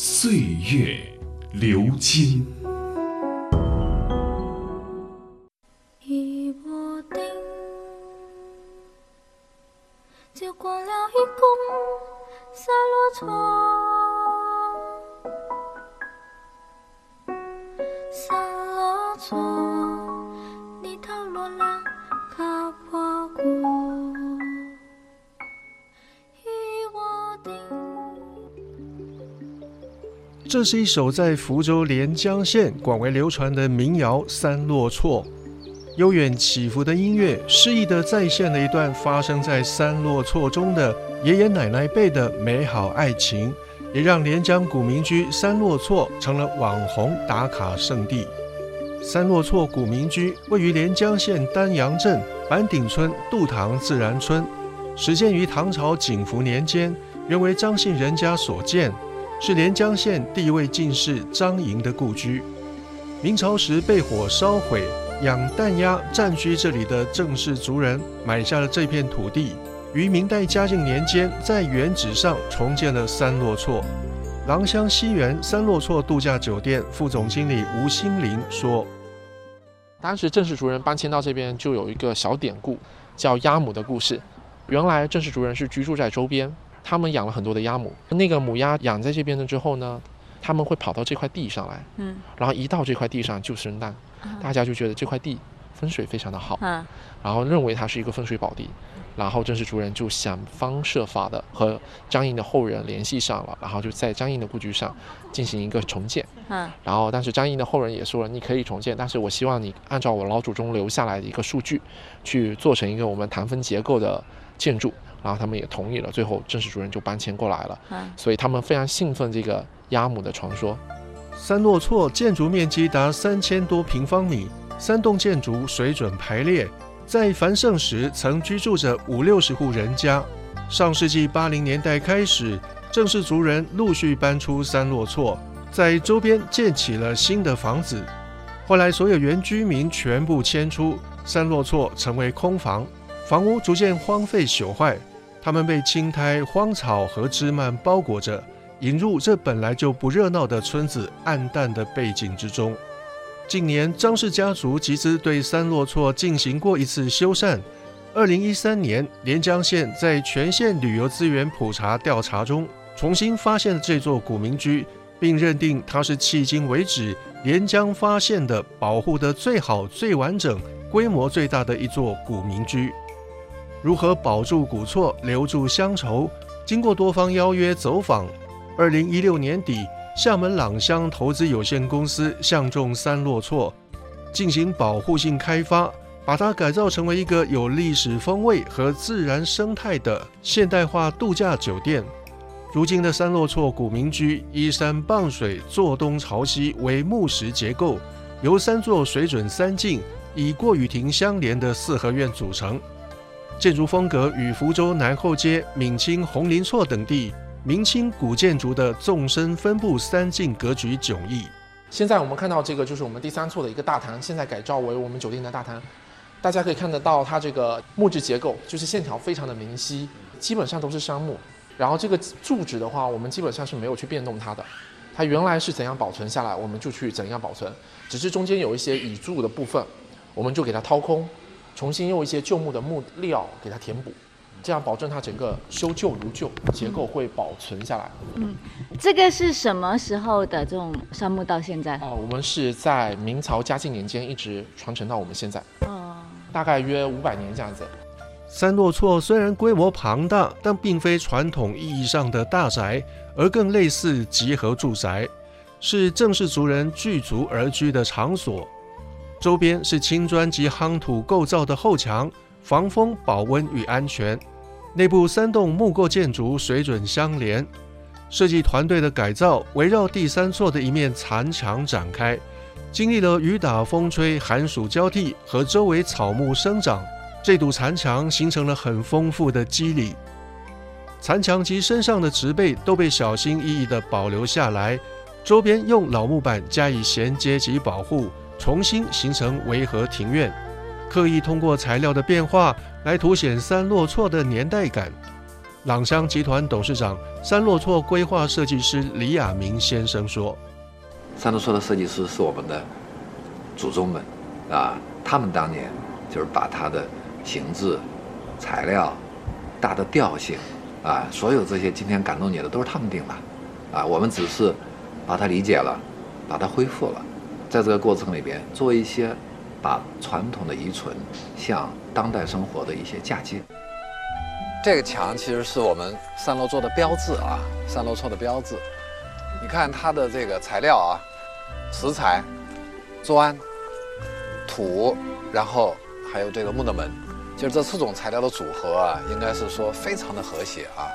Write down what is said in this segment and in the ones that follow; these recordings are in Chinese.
岁月流金。一窝钉，就光了一宫散落错，散落错，你头落浪卡破这是一首在福州连江县广为流传的民谣《三落错》，悠远起伏的音乐，诗意地再现了一段发生在三落错中的爷爷奶奶辈的美好爱情，也让连江古民居三落错成了网红打卡圣地。三落错古民居位于连江县丹阳镇板顶村杜塘自然村，始建于唐朝景福年间，原为张姓人家所建。是连江县第一位进士张莹的故居。明朝时被火烧毁，养蛋鸭占据这里的郑氏族人买下了这片土地。于明代嘉靖年间，在原址上重建了三落厝。郎乡西园三落厝度假酒店副总经理吴新林说：“当时郑氏族人搬迁到这边，就有一个小典故，叫鸭母的故事。原来郑氏族人是居住在周边。”他们养了很多的鸭母，那个母鸭养在这边了之后呢，他们会跑到这块地上来，嗯，然后一到这块地上就生蛋，大家就觉得这块地风水非常的好，嗯，然后认为它是一个风水宝地，然后郑氏族人就想方设法的和张印的后人联系上了，然后就在张印的故居上进行一个重建，嗯，然后但是张印的后人也说了，你可以重建，但是我希望你按照我老祖宗留下来的一个数据，去做成一个我们唐风结构的建筑。然后他们也同意了，最后正式主人就搬迁过来了。嗯，所以他们非常兴奋这个鸭母的传说。三落措建筑面积达三千多平方米，三栋建筑水准排列，在繁盛时曾居住着五六十户人家。上世纪八零年代开始，正式族人陆续搬出三落措，在周边建起了新的房子。后来所有原居民全部迁出，三落措成为空房，房屋逐渐荒废朽坏。他们被青苔、荒草和枝蔓包裹着，引入这本来就不热闹的村子暗淡的背景之中。近年，张氏家族集资对三落厝进行过一次修缮。二零一三年，连江县在全县旅游资源普查调查中，重新发现了这座古民居，并认定它是迄今为止连江发现的保护的最好、最完整、规模最大的一座古民居。如何保住古厝，留住乡愁？经过多方邀约走访，二零一六年底，厦门朗乡投资有限公司相中三落厝，进行保护性开发，把它改造成为一个有历史风味和自然生态的现代化度假酒店。如今的三落厝古民居依山傍水，坐东朝西，为木石结构，由三座水准三进、以过雨亭相连的四合院组成。建筑风格与福州南后街、闽清红林厝等地明清古建筑的纵深分布三进格局迥异。现在我们看到这个就是我们第三厝的一个大堂，现在改造为我们酒店的大堂。大家可以看得到它这个木质结构，就是线条非常的明晰，基本上都是杉木。然后这个柱子的话，我们基本上是没有去变动它的。它原来是怎样保存下来，我们就去怎样保存，只是中间有一些倚柱的部分，我们就给它掏空。重新用一些旧木的木料给它填补，这样保证它整个修旧如旧，结构会保存下来。嗯，这个是什么时候的这种杉木到现在？哦，我们是在明朝嘉靖年间一直传承到我们现在。哦，大概约五百年这样子。三落厝虽然规模庞大，但并非传统意义上的大宅，而更类似集合住宅，是正式族人聚族而居的场所。周边是青砖及夯土构造的后墙，防风、保温与安全。内部三栋木构建筑水准相连，设计团队的改造围绕第三座的一面残墙展开，经历了雨打风吹、寒暑交替和周围草木生长，这堵残墙形成了很丰富的肌理。残墙及身上的植被都被小心翼翼地保留下来，周边用老木板加以衔接及保护，重新形成围合庭院。刻意通过材料的变化来凸显三落错的年代感。朗香集团董事长、三落错规划设计师李亚明先生说：“三落错的设计师是我们的祖宗们啊，他们当年就是把它的形制、材料、大的调性啊，所有这些今天感动你的都是他们定的啊，我们只是把它理解了，把它恢复了，在这个过程里边做一些。”把传统的遗存向当代生活的一些嫁接。这个墙其实是我们三楼做的标志啊，三楼错的标志。你看它的这个材料啊，石材、砖、土，然后还有这个木的门，就是这四种材料的组合啊，应该是说非常的和谐啊。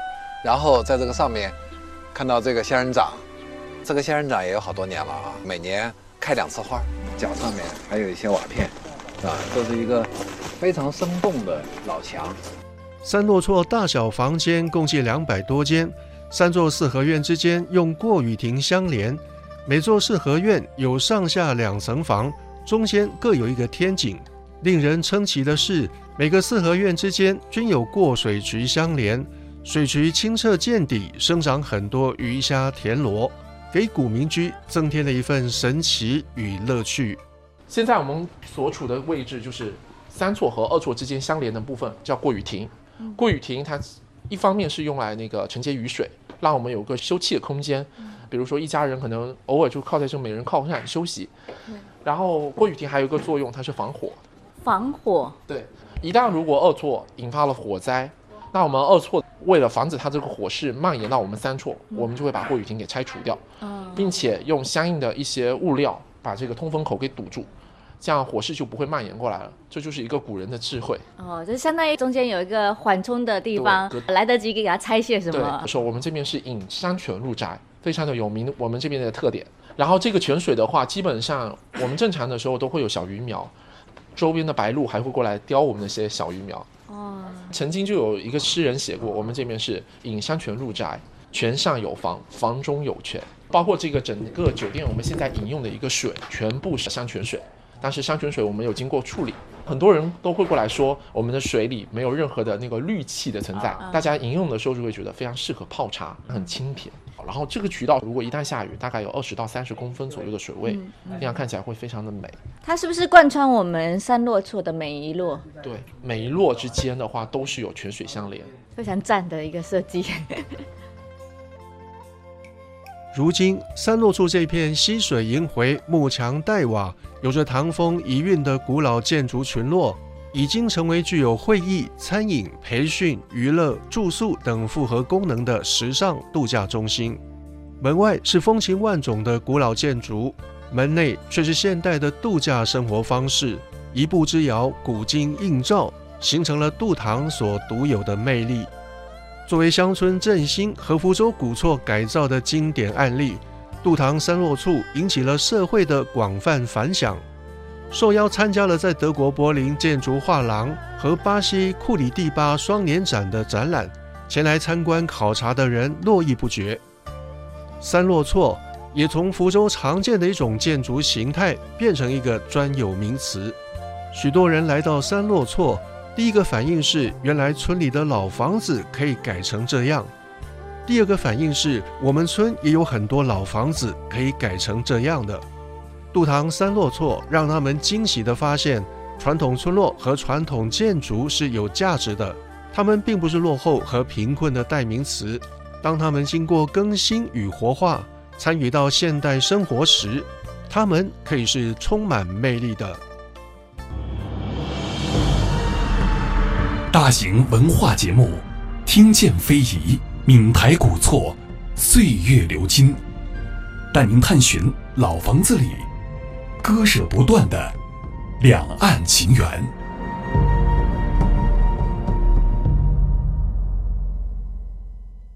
然后在这个上面看到这个仙人掌，这个仙人掌也有好多年了啊，每年开两次花。脚上面还有一些瓦片，啊，这是一个非常生动的老墙。三落错大小房间共计两百多间，三座四合院之间用过雨亭相连，每座四合院有上下两层房，中间各有一个天井。令人称奇的是，每个四合院之间均有过水渠相连，水渠清澈见底，生长很多鱼虾田螺。给古民居增添了一份神奇与乐趣。现在我们所处的位置就是三错和二错之间相连的部分，叫过雨亭。过雨亭它一方面是用来那个承接雨水，让我们有个休憩的空间。比如说一家人可能偶尔就靠在这，每人靠上休息。然后过雨亭还有一个作用，它是防火。防火。对，一旦如果二错引发了火灾。那我们二错为了防止它这个火势蔓延到我们三处，我们就会把过雨亭给拆除掉，并且用相应的一些物料把这个通风口给堵住，这样火势就不会蔓延过来了。这就是一个古人的智慧哦，就相当于中间有一个缓冲的地方，来得及给它拆卸什么。说我们这边是引山泉入宅，非常的有名，我们这边的特点。然后这个泉水的话，基本上我们正常的时候都会有小鱼苗，周边的白鹭还会过来叼我们那些小鱼苗。哦，曾经就有一个诗人写过，我们这边是引山泉入宅，泉上有房，房中有泉，包括这个整个酒店我们现在饮用的一个水，全部是山泉水，但是山泉水我们有经过处理，很多人都会过来说，我们的水里没有任何的那个氯气的存在，大家饮用的时候就会觉得非常适合泡茶，很清甜。然后这个渠道如果一旦下雨，大概有二十到三十公分左右的水位，那样看起来会非常的美。它是不是贯穿我们三落处的每一落？对，每一落之间的话都是有泉水相连，非常赞的一个设计。如今三落处这片溪水萦回、木墙黛瓦、有着唐风遗韵的古老建筑群落。已经成为具有会议、餐饮、培训、娱乐、住宿等复合功能的时尚度假中心。门外是风情万种的古老建筑，门内却是现代的度假生活方式。一步之遥，古今映照，形成了杜塘所独有的魅力。作为乡村振兴和福州古厝改造的经典案例，杜塘三落处引起了社会的广泛反响。受邀参加了在德国柏林建筑画廊和巴西库里蒂巴双年展的展览，前来参观考察的人络绎不绝。三落措也从福州常见的一种建筑形态变成一个专有名词。许多人来到三落措，第一个反应是原来村里的老房子可以改成这样；第二个反应是我们村也有很多老房子可以改成这样的。杜塘三落错让他们惊喜地发现，传统村落和传统建筑是有价值的。他们并不是落后和贫困的代名词。当他们经过更新与活化，参与到现代生活时，他们可以是充满魅力的。大型文化节目，听见非遗，闽台古厝，岁月流金，带您探寻老房子里。割舍不断的两岸情缘。